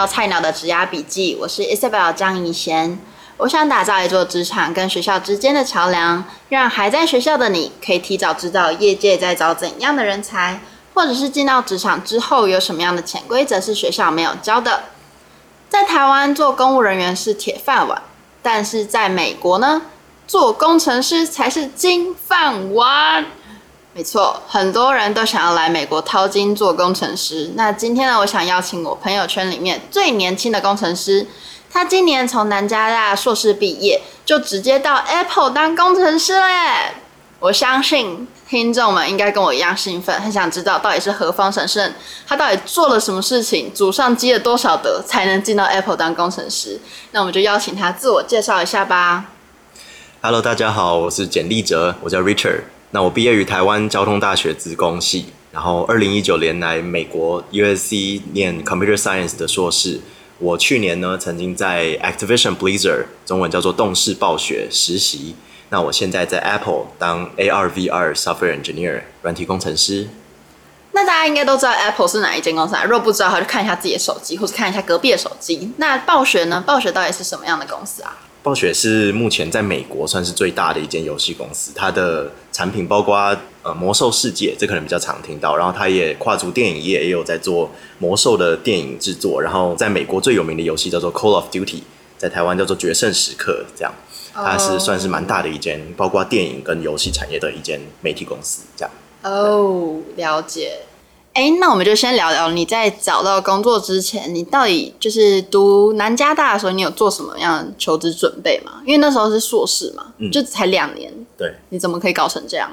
到菜鸟的职涯笔记，我是 Isabel 张怡娴。我想打造一座职场跟学校之间的桥梁，让还在学校的你可以提早知道业界在找怎样的人才，或者是进到职场之后有什么样的潜规则是学校没有教的。在台湾做公务人员是铁饭碗，但是在美国呢，做工程师才是金饭碗。没错，很多人都想要来美国淘金做工程师。那今天呢，我想邀请我朋友圈里面最年轻的工程师。他今年从南加大硕士毕业，就直接到 Apple 当工程师嘞！我相信听众们应该跟我一样兴奋，很想知道到底是何方神圣，他到底做了什么事情，祖上积了多少德，才能进到 Apple 当工程师？那我们就邀请他自我介绍一下吧。Hello，大家好，我是简立哲，我叫 Richard。那我毕业于台湾交通大学资工系，然后二零一九年来美国 USC 念 Computer Science 的硕士。我去年呢，曾经在 Activision Blizzard，中文叫做动视暴雪实习。那我现在在 Apple 当 AR VR Software Engineer，软体工程师。那大家应该都知道 Apple 是哪一间公司啊？如果不知道的话，就看一下自己的手机，或者看一下隔壁的手机。那暴雪呢？暴雪到底是什么样的公司啊？暴雪是目前在美国算是最大的一间游戏公司，它的产品包括呃魔兽世界，这可能比较常听到，然后它也跨足电影业，也有在做魔兽的电影制作，然后在美国最有名的游戏叫做 Call of Duty，在台湾叫做决胜时刻，这样，它是算是蛮大的一间，包括电影跟游戏产业的一间媒体公司，这样。哦，了解。哎，那我们就先聊聊你在找到工作之前，你到底就是读南加大的时候，你有做什么样的求职准备吗？因为那时候是硕士嘛，嗯、就才两年，对，你怎么可以搞成这样？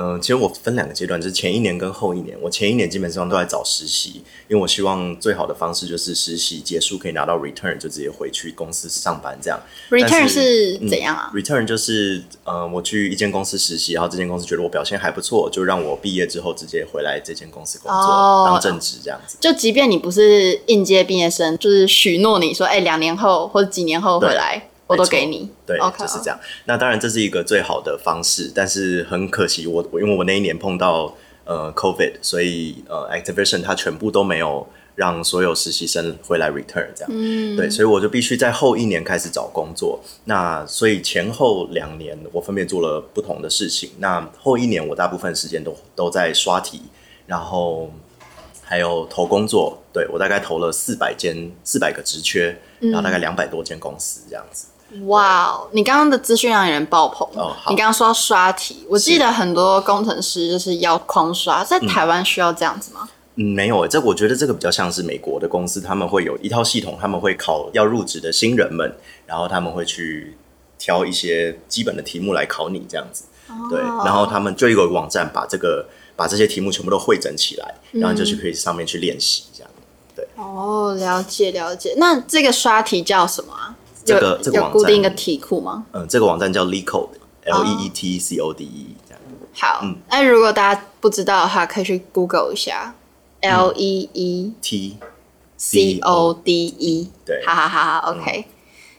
嗯、呃，其实我分两个阶段，就是前一年跟后一年。我前一年基本上都在找实习，因为我希望最好的方式就是实习结束可以拿到 return，就直接回去公司上班这样。return 是，是怎样啊、嗯、？return 就是呃，我去一间公司实习，然后这间公司觉得我表现还不错，就让我毕业之后直接回来这间公司工作、哦、当正职这样子。就即便你不是应届毕业生，就是许诺你说，哎，两年后或者几年后回来。我都给你，对，okay. 就是这样。那当然这是一个最好的方式，但是很可惜我，我因为我那一年碰到呃 COVID，所以呃 Activision 它全部都没有让所有实习生回来 return 这样，嗯，对，所以我就必须在后一年开始找工作。那所以前后两年我分别做了不同的事情。那后一年我大部分时间都都在刷题，然后还有投工作。对，我大概投了四百间四百个职缺，然后大概两百多间公司这样子。哇哦！你刚刚的资讯让人爆棚。哦，你刚刚说要刷题，我记得很多工程师就是要狂刷，在台湾需要这样子吗？嗯，没有。这我觉得这个比较像是美国的公司，他们会有一套系统，他们会考要入职的新人们，然后他们会去挑一些基本的题目来考你这样子。哦。对，然后他们就一个网站把这个把这些题目全部都汇整起来，然后就去可以上面去练习这样。对。哦，了解了解。那这个刷题叫什么啊？这个这个网站固定一个题库吗？嗯，这个网站叫 LeetCode，L E E T C O D E 这样。好，嗯，那如果大家不知道的话，可以去 Google 一下 L E E T C O D E。对，好好好好，OK。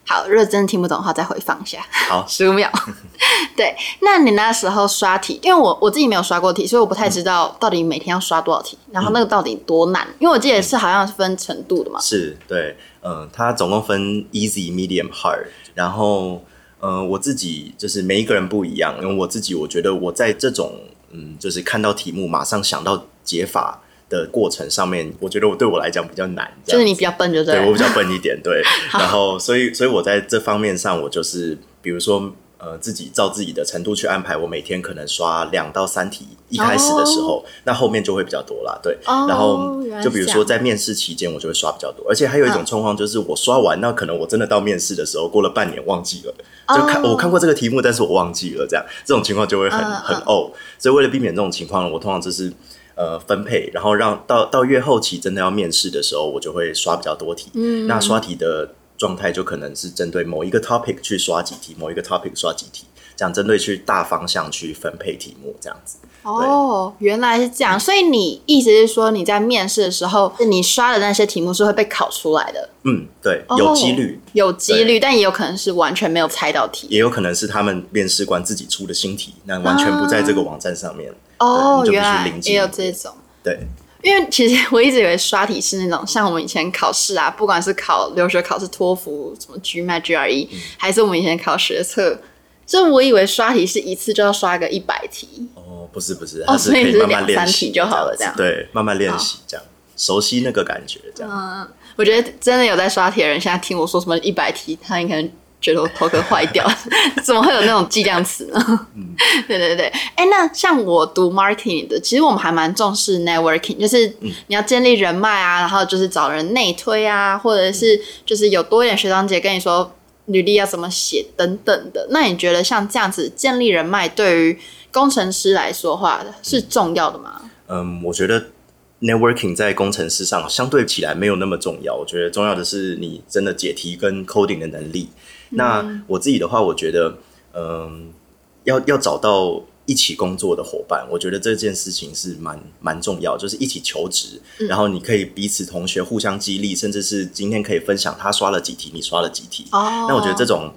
好，如果真的听不懂的话，再回放一下。好，十五秒。对，那你那时候刷题，因为我我自己没有刷过题，所以我不太知道到底每天要刷多少题，然后那个到底多难？因为我记得是好像是分程度的嘛。是，对。嗯，它总共分 easy、medium、hard，然后，嗯，我自己就是每一个人不一样，因为我自己我觉得我在这种嗯，就是看到题目马上想到解法的过程上面，我觉得我对我来讲比较难，就是你比较笨，就对，对我比较笨一点，对，然后所以所以我在这方面上，我就是比如说。呃，自己照自己的程度去安排，我每天可能刷两到三题。一开始的时候，oh. 那后面就会比较多啦。对，oh, 然后就比如说在面试期间，我就会刷比较多。而且还有一种状况就是，我刷完，那可能我真的到面试的时候，过了半年忘记了，oh. 就看我看过这个题目，但是我忘记了，这样这种情况就会很、uh. 很哦。所以为了避免这种情况，我通常就是呃分配，然后让到到越后期真的要面试的时候，我就会刷比较多题。嗯，那刷题的。状态就可能是针对某一个 topic 去刷几题，某一个 topic 刷几题，这样针对去大方向去分配题目，这样子。哦，原来是这样，所以你意思是说你在面试的时候，你刷的那些题目是会被考出来的？嗯，对，有几率，哦、有几率，但也有可能是完全没有猜到题，也有可能是他们面试官自己出的新题，那完全不在这个网站上面。哦，原来也有这种。对。因为其实我一直以为刷题是那种像我们以前考试啊，不管是考留学考试、托福、什么 GMAT、GRE，、嗯、还是我们以前考学测，就我以为刷题是一次就要刷个一百题。哦，不是不是，它是可以慢慢练习就好了，这样。对，慢慢练习这样，熟悉那个感觉这样。嗯，我觉得真的有在刷题的人，现在听我说什么一百题，他应该。觉得我头壳坏掉，怎么会有那种计量词呢？嗯，对对对，哎、欸，那像我读 marketing 的，其实我们还蛮重视 networking，就是你要建立人脉啊，然后就是找人内推啊，或者是就是有多一点学长姐跟你说履历要怎么写等等的。那你觉得像这样子建立人脉，对于工程师来说的话是重要的吗？嗯，我觉得。Networking 在工程师上相对起来没有那么重要，我觉得重要的是你真的解题跟 coding 的能力。嗯、那我自己的话，我觉得，嗯，要要找到一起工作的伙伴，我觉得这件事情是蛮蛮重要，就是一起求职，嗯、然后你可以彼此同学互相激励，甚至是今天可以分享他刷了几题，你刷了几题。哦，那我觉得这种，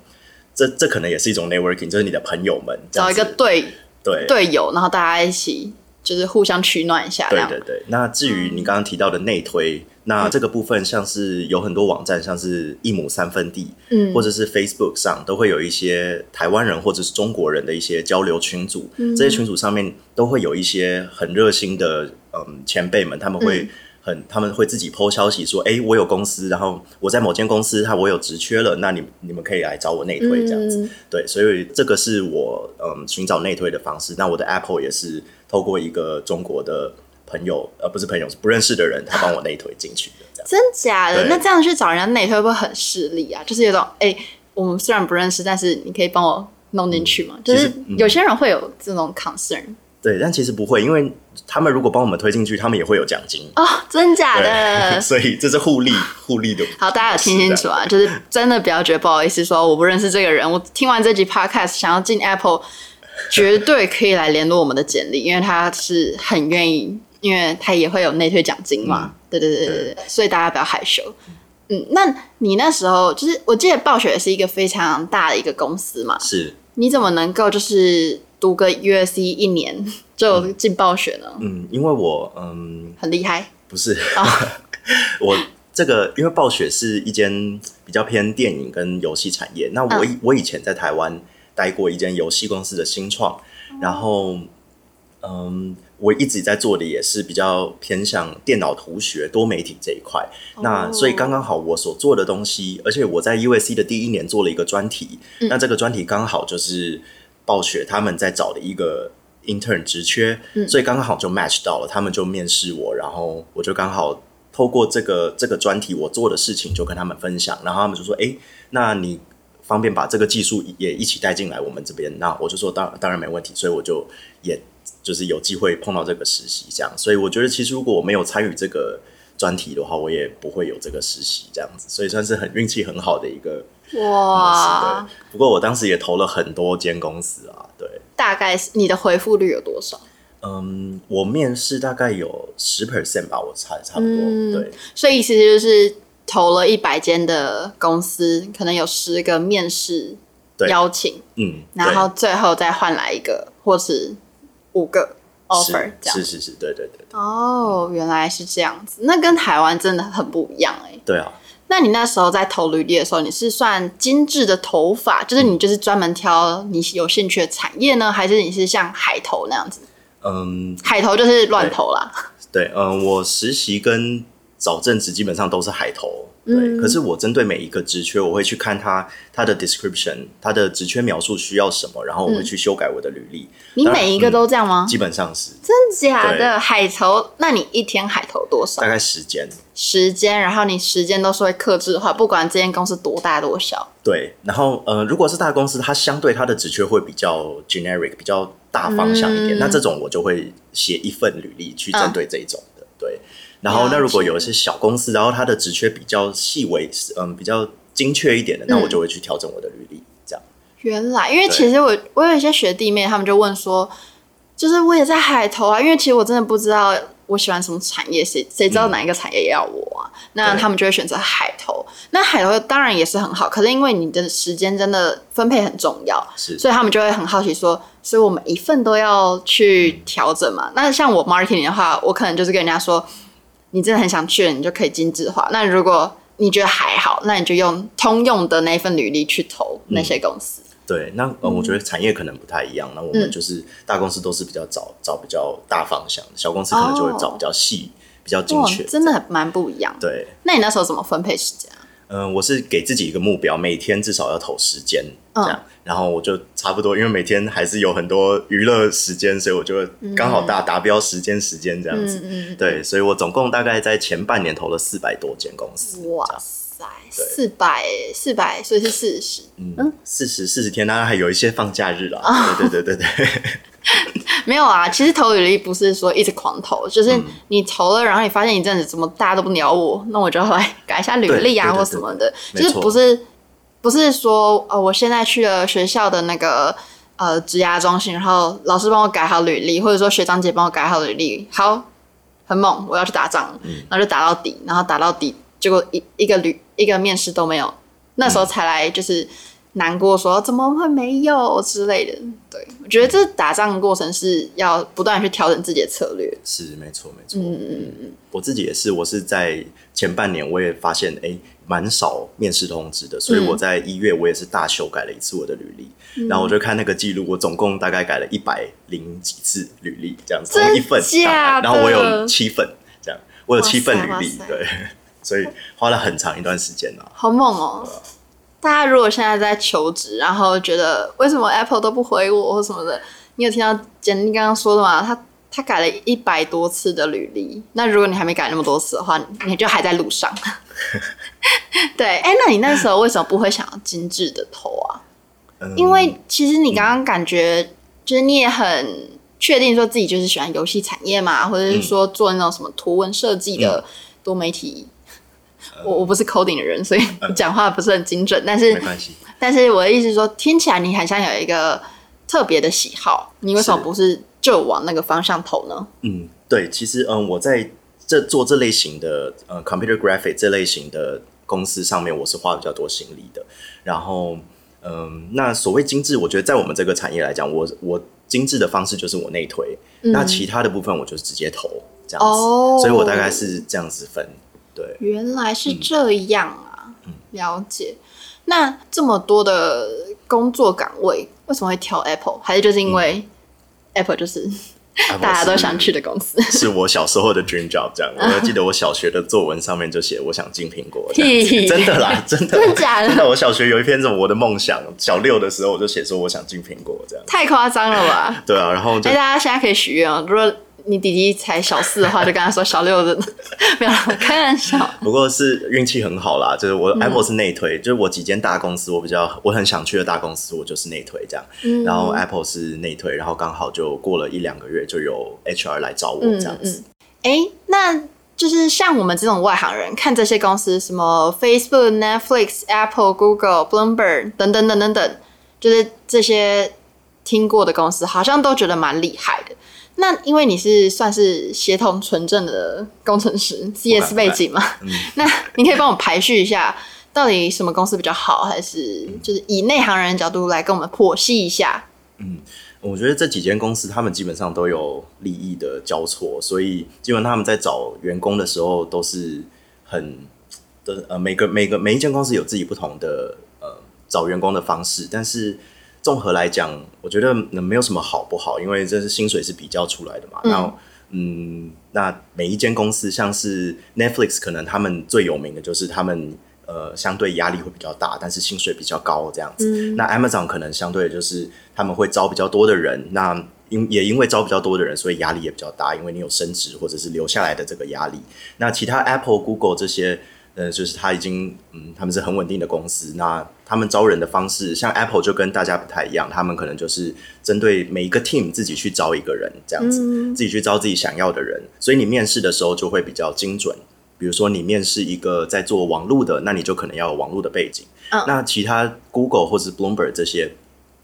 这这可能也是一种 Networking，就是你的朋友们找一个队对队友，然后大家一起。就是互相取暖一下。对对对。那至于你刚刚提到的内推，嗯、那这个部分像是有很多网站，像是一亩三分地，嗯，或者是 Facebook 上都会有一些台湾人或者是中国人的一些交流群组。嗯、这些群组上面都会有一些很热心的嗯前辈们，他们会很他们会自己 po 消息说，哎、欸，我有公司，然后我在某间公司，他我有职缺了，那你你们可以来找我内推这样子。嗯、对，所以这个是我嗯寻找内推的方式。那我的 Apple 也是。透过一个中国的朋友，呃，不是朋友，是不认识的人，他帮我内推进去的，真假的？那这样去找人家内推会不会很势利啊？就是有种，哎、欸，我们虽然不认识，但是你可以帮我弄进去吗？嗯、就是有些人会有这种 concern。对，但其实不会，因为他们如果帮我们推进去，他们也会有奖金哦，真假的？所以这是互利，互利的。好，大家有听清楚啊？就是真的不要觉得不好意思，说我不认识这个人，我听完这集 podcast 想要进 Apple。绝对可以来联络我们的简历，因为他是很愿意，因为他也会有内退奖金嘛。嗯、对对对对对，对所以大家不要害羞。嗯，那你那时候就是，我记得暴雪是一个非常大的一个公司嘛。是。你怎么能够就是读个 USC 一年就进暴雪呢？嗯，因为我嗯很厉害。不是，哦、我这个因为暴雪是一间比较偏电影跟游戏产业。那我我以前在台湾。待过一间游戏公司的新创，然后，嗯，我一直在做的也是比较偏向电脑图学、多媒体这一块。那所以刚刚好，我所做的东西，而且我在 USC 的第一年做了一个专题，那这个专题刚好就是暴雪他们在找的一个 intern 职缺，所以刚刚好就 match 到了，他们就面试我，然后我就刚好透过这个这个专题我做的事情就跟他们分享，然后他们就说：“哎，那你。”方便把这个技术也一起带进来我们这边，那我就说当当然没问题，所以我就也就是有机会碰到这个实习这样，所以我觉得其实如果我没有参与这个专题的话，我也不会有这个实习这样子，所以算是很运气很好的一个哇。不过我当时也投了很多间公司啊，对。大概是你的回复率有多少？嗯，我面试大概有十 percent 吧，我猜差不多。嗯、对，所以意思就是。投了一百间的公司，可能有十个面试邀请，嗯，然后最后再换来一个或是五个 offer，这样是是是，对对对。哦，原来是这样子，那跟台湾真的很不一样哎。对啊，那你那时候在投履历的时候，你是算精致的头发，就是你就是专门挑你有兴趣的产业呢，还是你是像海投那样子？嗯，海投就是乱投啦。对，嗯，我实习跟。找正职基本上都是海投，对。嗯、可是我针对每一个职缺，我会去看它它的 description，它的职缺描述需要什么，然后我会去修改我的履历。你每一个都这样吗？嗯、基本上是。真假的海投？那你一天海投多少？大概时间。时间，然后你时间都是会克制的话，不管这间公司多大多小。对，然后呃，如果是大公司，它相对它的职缺会比较 generic，比较大方向一点，嗯、那这种我就会写一份履历去针对这一种。然后，那如果有一些小公司，然后它的职缺比较细微，嗯，比较精确一点的，那我就会去调整我的履历，这样。原来，因为其实我我有一些学弟妹，他们就问说，就是我也在海投啊，因为其实我真的不知道我喜欢什么产业，谁谁知道哪一个产业要我啊？嗯、那他们就会选择海投。那海投当然也是很好，可是因为你的时间真的分配很重要，是，所以他们就会很好奇说，所以我们一份都要去调整嘛。嗯、那像我 marketing 的话，我可能就是跟人家说，你真的很想去了，你就可以精致化。那如果你觉得还好，那你就用通用的那份履历去投那些公司。嗯对，那呃，我觉得产业可能不太一样。嗯、那我们就是大公司都是比较找找比较大方向，小公司可能就会找比较细、哦、比较精确，真的蛮不一样。对，那你那时候怎么分配时间啊？嗯、呃，我是给自己一个目标，每天至少要投时间这样，嗯、然后我就差不多，因为每天还是有很多娱乐时间，所以我就刚好达达标时间时间这样子。对，所以我总共大概在前半年投了四百多间公司。哇塞。四百四百，所以是四十。嗯，四十四十天，当然还有一些放假日了。哦、对对对对对。没有啊，其实投履历不是说一直狂投，就是你投了，然后你发现一阵子怎么大家都不鸟我，那我就来改一下履历啊，或什么的。就是不是不是说哦，我现在去了学校的那个呃职涯中心，然后老师帮我改好履历，或者说学长姐帮我改好履历，好，很猛，我要去打仗，然后就打到底，然后打到底。结果一一个履一个面试都没有，那时候才来就是难过说，怎么会没有之类的。对，我觉得这打仗的过程是要不断去调整自己的策略。是没错没错。嗯嗯嗯，我自己也是，我是在前半年我也发现哎，蛮少面试通知的，所以我在一月我也是大修改了一次我的履历，嗯、然后我就看那个记录，我总共大概改了一百零几次履历这样子，从一份打，然后我有七份这样，我有七份履历对。所以花了很长一段时间呢、啊，好猛哦！呃、大家如果现在在求职，然后觉得为什么 Apple 都不回我或什么的，你有听到简历刚刚说的吗？他他改了一百多次的履历，那如果你还没改那么多次的话，你就还在路上。对，哎、欸，那你那时候为什么不会想要精致的投啊？嗯、因为其实你刚刚感觉就是你也很确定说自己就是喜欢游戏产业嘛，或者是说做那种什么图文设计的多媒体。我我不是 coding 的人，所以 讲话不是很精准。嗯、但是没关系。但是我的意思是说，听起来你好像有一个特别的喜好，你为什么不是就往那个方向投呢？嗯，对，其实嗯，我在这做这类型的呃 computer graphic 这类型的公司上面，我是花比较多心力的。然后嗯，那所谓精致，我觉得在我们这个产业来讲，我我精致的方式就是我内推，嗯、那其他的部分我就是直接投这样子。哦，所以我大概是这样子分。对，原来是这样啊！嗯、了解。那这么多的工作岗位，为什么会挑 Apple？还是就是因为 Apple 就是大家都想去的公司？是，我小时候的 dream job。这样，我还记得我小学的作文上面就写我想进苹果。真的啦，真的，真的假的？真的，我小学有一篇什么我的梦想，小六的时候我就写说我想进苹果这样。太夸张了吧？对啊，然后就大家现在可以许愿啊，如果。你弟弟才小四的话，就跟他说小六的，没有开玩笑。不过是运气很好啦，就是我 Apple 是内推，嗯、就是我几间大公司，我比较我很想去的大公司，我就是内推这样。嗯、然后 Apple 是内推，然后刚好就过了一两个月，就有 HR 来找我这样子。哎、嗯嗯欸，那就是像我们这种外行人看这些公司，什么 Facebook、Netflix、Apple、Google、Bloomberg 等等等等等，就是这些听过的公司，好像都觉得蛮厉害的。那因为你是算是协同纯正的工程师，CS 背景嘛，嗯、那你可以帮我排序一下，到底什么公司比较好，还是就是以内行人的角度来跟我们剖析一下？嗯，我觉得这几间公司他们基本上都有利益的交错，所以基本上他们在找员工的时候都是很的呃，每个每个每一间公司有自己不同的呃找员工的方式，但是。综合来讲，我觉得没有什么好不好，因为这是薪水是比较出来的嘛。嗯、然后，嗯，那每一间公司，像是 Netflix，可能他们最有名的就是他们呃相对压力会比较大，但是薪水比较高这样子。嗯、那 Amazon 可能相对的就是他们会招比较多的人，那因也因为招比较多的人，所以压力也比较大，因为你有升职或者是留下来的这个压力。那其他 Apple、Google 这些。呃，就是他已经，嗯，他们是很稳定的公司。那他们招人的方式，像 Apple 就跟大家不太一样，他们可能就是针对每一个 team 自己去招一个人这样子，嗯、自己去招自己想要的人。所以你面试的时候就会比较精准。比如说你面试一个在做网络的，那你就可能要有网络的背景。哦、那其他 Google 或者 Bloomberg 这些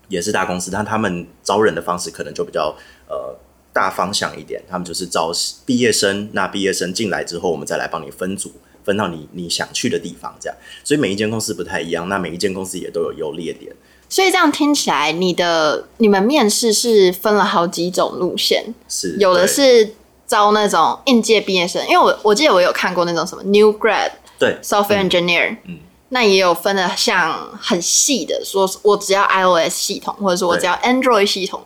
也是大公司，但他们招人的方式可能就比较呃。大方向一点，他们就是招毕业生。那毕业生进来之后，我们再来帮你分组，分到你你想去的地方，这样。所以每一间公司不太一样，那每一间公司也都有优劣点。所以这样听起来，你的你们面试是分了好几种路线，是有的是招那种应届毕业生，因为我我记得我有看过那种什么 new grad，对，software engineer，嗯。嗯那也有分的像很细的，说我只要 iOS 系统，或者说我只要 Android 系统。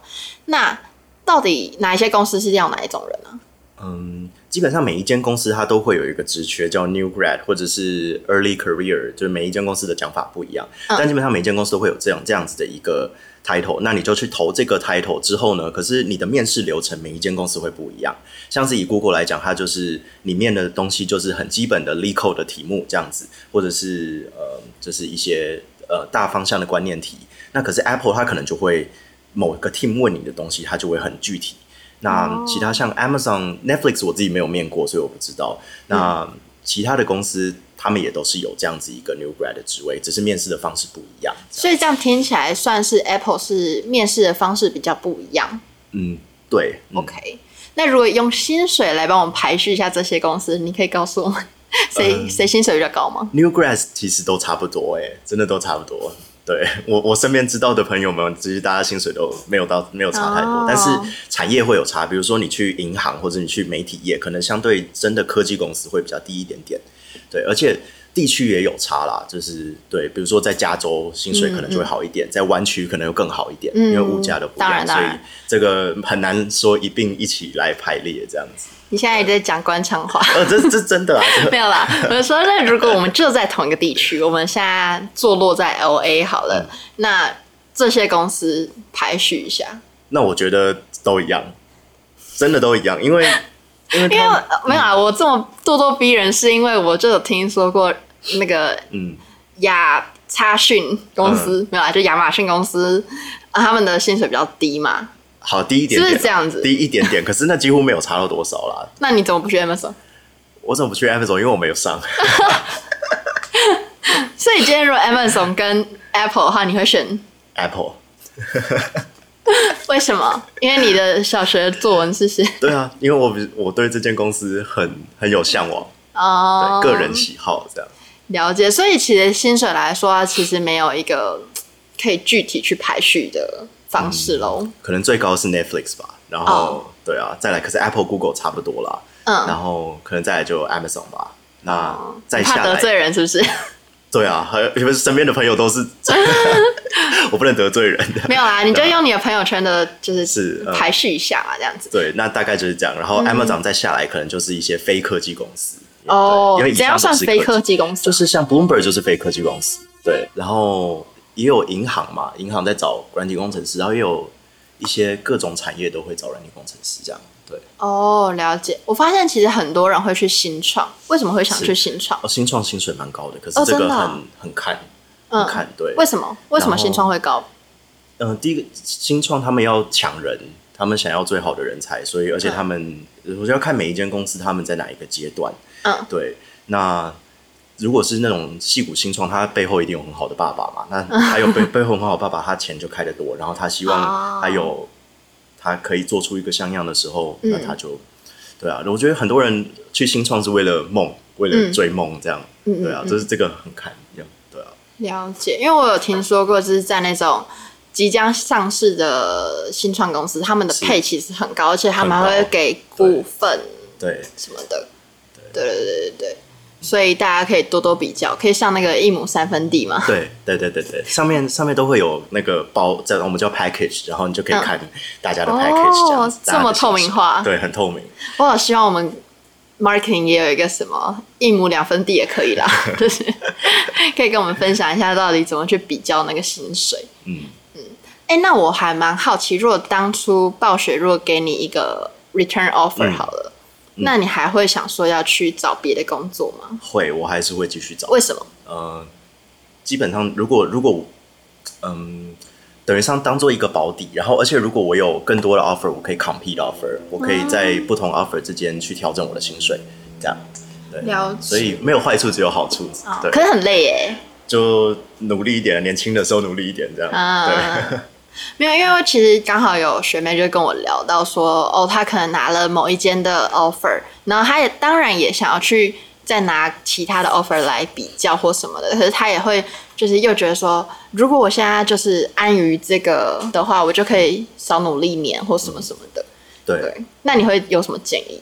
那到底哪一些公司是要哪一种人呢？嗯，基本上每一间公司它都会有一个职缺叫 New Grad 或者是 Early Career，就是每一间公司的讲法不一样，嗯、但基本上每一间公司都会有这样这样子的一个。title，那你就去投这个 title 之后呢？可是你的面试流程每一间公司会不一样。像是以 Google 来讲，它就是里面的东西就是很基本的 LeetCode 的题目这样子，或者是呃，就是一些呃大方向的观念题。那可是 Apple 它可能就会某个 team 问你的东西，它就会很具体。那其他像 Amazon、Netflix，我自己没有面过，所以我不知道。那其他的公司。他们也都是有这样子一个 new grad 的职位，只是面试的方式不一样。所以这样听起来，算是 Apple 是面试的方式比较不一样。嗯，对。嗯、OK，那如果用薪水来帮我们排序一下这些公司，你可以告诉我们 谁谁、嗯、薪水比较高吗？New grads 其实都差不多，哎，真的都差不多。对我我身边知道的朋友们，其实大家薪水都没有到没有差太多，哦、但是产业会有差。比如说你去银行或者你去媒体业，可能相对真的科技公司会比较低一点点。对，而且地区也有差啦，就是对，比如说在加州薪水可能就会好一点，在湾区可能又更好一点，嗯、因为物价的不一样，所以这个很难说一并一起来排列这样子。你现在也在讲官腔话？呃，这这真的啊，没有啦。我说，那如果我们就在同一个地区，我们现在坐落在 LA 好了，嗯、那这些公司排序一下。那我觉得都一样，真的都一样，因为。因为，因为没有啊，我这么咄咄逼人，是因为我就有听说过那个嗯亚马逊公司、嗯、没有啊，就亚马逊公司啊，他们的薪水比较低嘛。好，低一点点，是不是这样子？低一点点，可是那几乎没有差到多少啦。那你怎么不去 Amazon？我怎么不去 Amazon？因为我没有上。所以今天如果 Amazon 跟 Apple 的话，你会选 Apple？为什么？因为你的小学作文是写 对啊，因为我我对这间公司很很有向往哦，对，个人喜好这样了解。所以其实薪水来说，其实没有一个可以具体去排序的方式喽、嗯。可能最高是 Netflix 吧，然后、哦、对啊，再来可是 Apple、Google 差不多啦，嗯，然后可能再来就 Amazon 吧。那再下来怕得罪人是不是？对啊，还有因为身边的朋友都是，我不能得罪人的。没有啊，你就用你的朋友圈的，就是是排序一下嘛，这样子。对，那大概就是这样。然后 Amazon 再下来，可能就是一些非科技公司。哦，怎样算非科技公司？就是像 Bloomberg 就是非科技公司。对，然后也有银行嘛，银行在找软体工程师，然后也有一些各种产业都会找软体工程师这样。对哦，了解。我发现其实很多人会去新创，为什么会想去新创？哦，新创薪水蛮高的，可是这个很、哦、很看，很看。对，为什么？为什么新创会高？嗯、呃，第一个新创他们要抢人，他们想要最好的人才，所以而且他们，嗯、我就要看每一间公司他们在哪一个阶段。嗯，对。那如果是那种戏骨新创，他背后一定有很好的爸爸嘛？那 还有背背后很好的爸爸，他钱就开得多，然后他希望还有。哦他可以做出一个像样的时候，嗯、那他就对啊。我觉得很多人去新创是为了梦，为了追梦，这样、嗯、对啊。就是这个很看样，对啊。了解，因为我有听说过，就是在那种即将上市的新创公司，他们的配其实很高，而且他们还会给股份，对什么的。对对对对对，对。所以大家可以多多比较，可以上那个一亩三分地嘛。对对对对对，上面上面都会有那个包，在我们叫 package，然后你就可以看大家的 package 这样、哦、这么透明化，对，很透明。我好希望我们 marketing 也有一个什么一亩两分地也可以啦，就是可以跟我们分享一下到底怎么去比较那个薪水。嗯嗯，哎、欸，那我还蛮好奇，如果当初暴雪如果给你一个 return offer 好了。嗯那你还会想说要去找别的工作吗？会，我还是会继续找。为什么？呃，基本上如果如果嗯，等于上当做一个保底，然后而且如果我有更多的 offer，我可以 compete offer，我可以在不同 offer 之间去调整我的薪水，这样。对。所以没有坏处，只有好处。哦、对，可是很累耶。就努力一点，年轻的时候努力一点，这样。啊、对。没有，因为其实刚好有学妹就跟我聊到说，哦，她可能拿了某一间的 offer，然后她也当然也想要去再拿其他的 offer 来比较或什么的，可是她也会就是又觉得说，如果我现在就是安于这个的话，我就可以少努力一年或什么什么的。对，对，那你会有什么建议？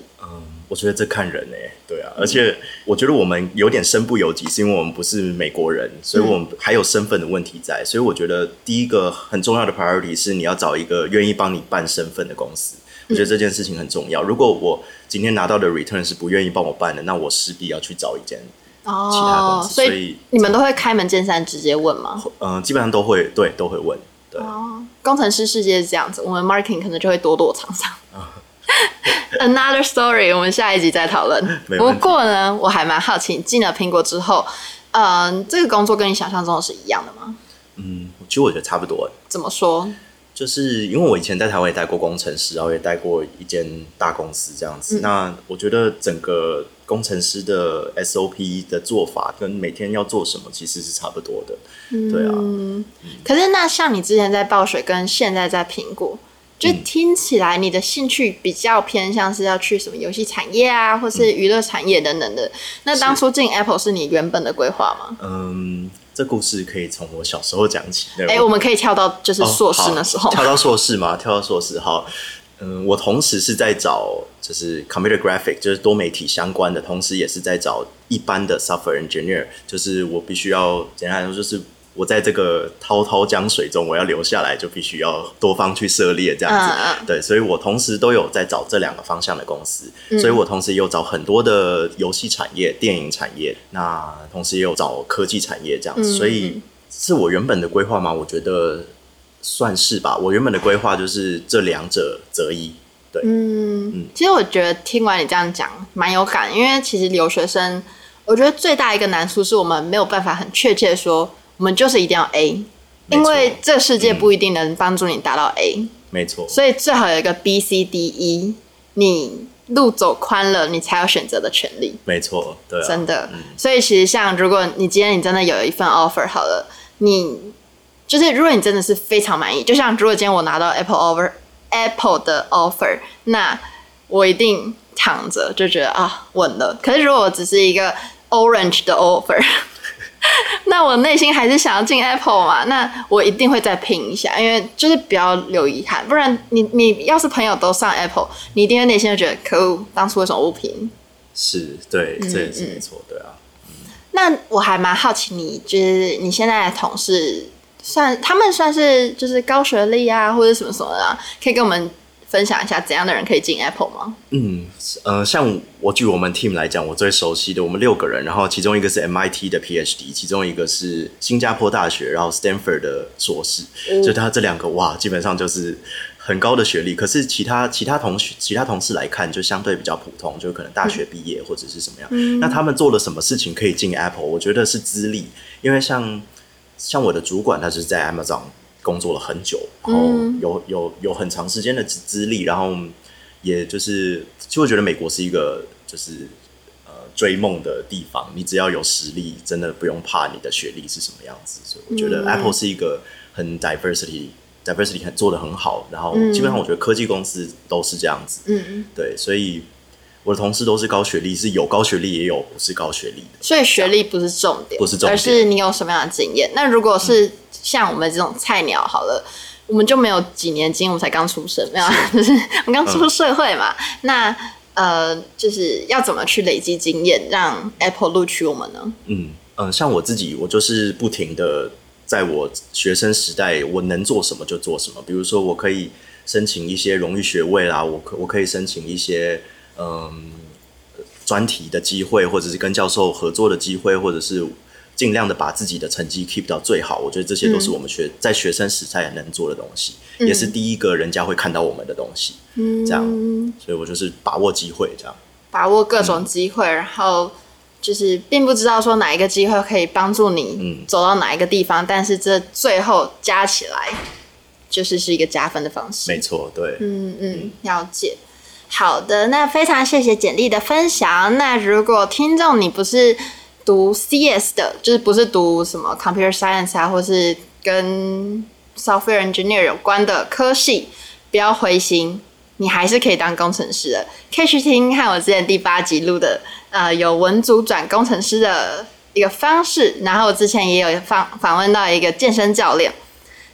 我觉得这看人哎，对啊，而且我觉得我们有点身不由己，是因为我们不是美国人，所以我们还有身份的问题在。所以我觉得第一个很重要的 priority 是你要找一个愿意帮你办身份的公司。我觉得这件事情很重要。如果我今天拿到的 return 是不愿意帮我办的，那我势必要去找一间其他公司。所以你们都会开门见山直接问吗？嗯，基本上都会，对，都会问。对，工程师世界是这样子，我们 marketing 可能就会躲躲藏藏。Another story，我们下一集再讨论。不过呢，我还蛮好奇，进了苹果之后，嗯、呃，这个工作跟你想象中的是一样的吗？嗯，其实我觉得差不多。怎么说？就是因为我以前在台湾也待过工程师，然后也待过一间大公司这样子。嗯、那我觉得整个工程师的 SOP 的做法跟每天要做什么其实是差不多的。嗯、对啊。嗯、可是那像你之前在暴雪跟现在在苹果。就听起来你的兴趣比较偏向是要去什么游戏产业啊，或是娱乐产业等等的。嗯、那当初进 Apple 是你原本的规划吗？嗯，这故事可以从我小时候讲起。哎、欸，我们可以跳到就是硕士那时候、哦。跳到硕士吗？跳到硕士。好，嗯，我同时是在找就是 Computer Graphic，就是多媒体相关的，同时也是在找一般的 Software Engineer，就是我必须要简单来说就是。我在这个滔滔江水中，我要留下来，就必须要多方去涉猎，这样子。Uh, 对，所以我同时都有在找这两个方向的公司，嗯、所以我同时也有找很多的游戏产业、电影产业，那同时也有找科技产业这样子。嗯、所以是我原本的规划吗？我觉得算是吧。我原本的规划就是这两者择一。对，嗯嗯。其实我觉得听完你这样讲，蛮有感，因为其实留学生，我觉得最大一个难处是我们没有办法很确切说。我们就是一定要 A，因为这世界不一定能帮助你达到 A，没错。所以最好有一个 B、C、D、E，你路走宽了，你才有选择的权利。没错，对啊，真的。嗯、所以其实像如果你今天你真的有一份 offer 好了，你就是如果你真的是非常满意，就像如果今天我拿到 Apple offer Apple 的 offer，那我一定躺着就觉得啊稳了。可是如果我只是一个 Orange 的 offer。那我内心还是想要进 Apple 嘛？那我一定会再拼一下，因为就是不要留遗憾，不然你你要是朋友都上 Apple，你一定会内心就觉得可恶，当初为什么不拼？是，对，这也是没错，对啊。嗯嗯、那我还蛮好奇你，你就是你现在的同事算他们算是就是高学历啊，或者什么什么的、啊，可以跟我们。分享一下怎样的人可以进 Apple 吗？嗯，呃，像我据我们 team 来讲，我最熟悉的我们六个人，然后其中一个是 MIT 的 PhD，其中一个是新加坡大学，然后 Stanford 的硕士，嗯、所以他这两个哇，基本上就是很高的学历。可是其他其他同学、其他同事来看，就相对比较普通，就可能大学毕业或者是什么样。嗯、那他们做了什么事情可以进 Apple？我觉得是资历，因为像像我的主管，他是在 Amazon。工作了很久，然后有有有很长时间的资资历，然后也就是，其实我觉得美国是一个就是呃追梦的地方，你只要有实力，真的不用怕你的学历是什么样子。所以我觉得 Apple 是一个很 diversity diversity 很做的很好，然后基本上我觉得科技公司都是这样子。嗯，对，所以我的同事都是高学历，是有高学历也有不是高学历的，所以学历不是重点，不是重点，而是你有什么样的经验。那如果是、嗯像我们这种菜鸟，好了，我们就没有几年经验，我们才刚出生，没有，就是我们刚出社会嘛。嗯、那呃，就是要怎么去累积经验，让 Apple 录取我们呢？嗯嗯、呃，像我自己，我就是不停的在我学生时代，我能做什么就做什么。比如说，我可以申请一些荣誉学位啦，我可我可以申请一些嗯专题的机会，或者是跟教授合作的机会，或者是。尽量的把自己的成绩 keep 到最好，我觉得这些都是我们学、嗯、在学生时代能做的东西，嗯、也是第一个人家会看到我们的东西。嗯，这样，所以我就是把握机会，这样把握各种机会，嗯、然后就是并不知道说哪一个机会可以帮助你走到哪一个地方，嗯、但是这最后加起来就是是一个加分的方式。没错，对，嗯嗯，了解。好的，那非常谢谢简历的分享。那如果听众你不是。读 CS 的，就是不是读什么 Computer Science 啊，或是跟 software engineer 有关的科系，不要灰心，你还是可以当工程师的。可以去听看我之前第八集录的，呃，有文组转工程师的一个方式。然后我之前也有访访问到一个健身教练，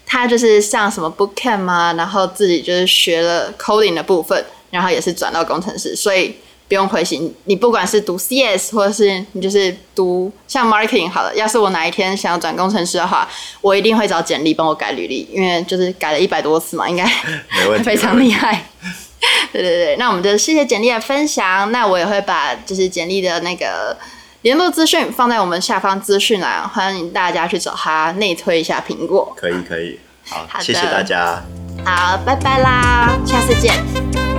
他就是上什么 bootcamp 啊，然后自己就是学了 coding 的部分，然后也是转到工程师，所以。不用灰心，你不管是读 CS 或者是你就是读像 marketing 好了。要是我哪一天想要转工程师的话，我一定会找简历帮我改履历，因为就是改了一百多次嘛，应该 非常厉害。对对对，那我们就谢谢简历的分享。那我也会把就是简历的那个联络资讯放在我们下方资讯栏，欢迎大家去找他内推一下苹果。可以可以，好，好的谢谢大家。好，拜拜啦，下次见。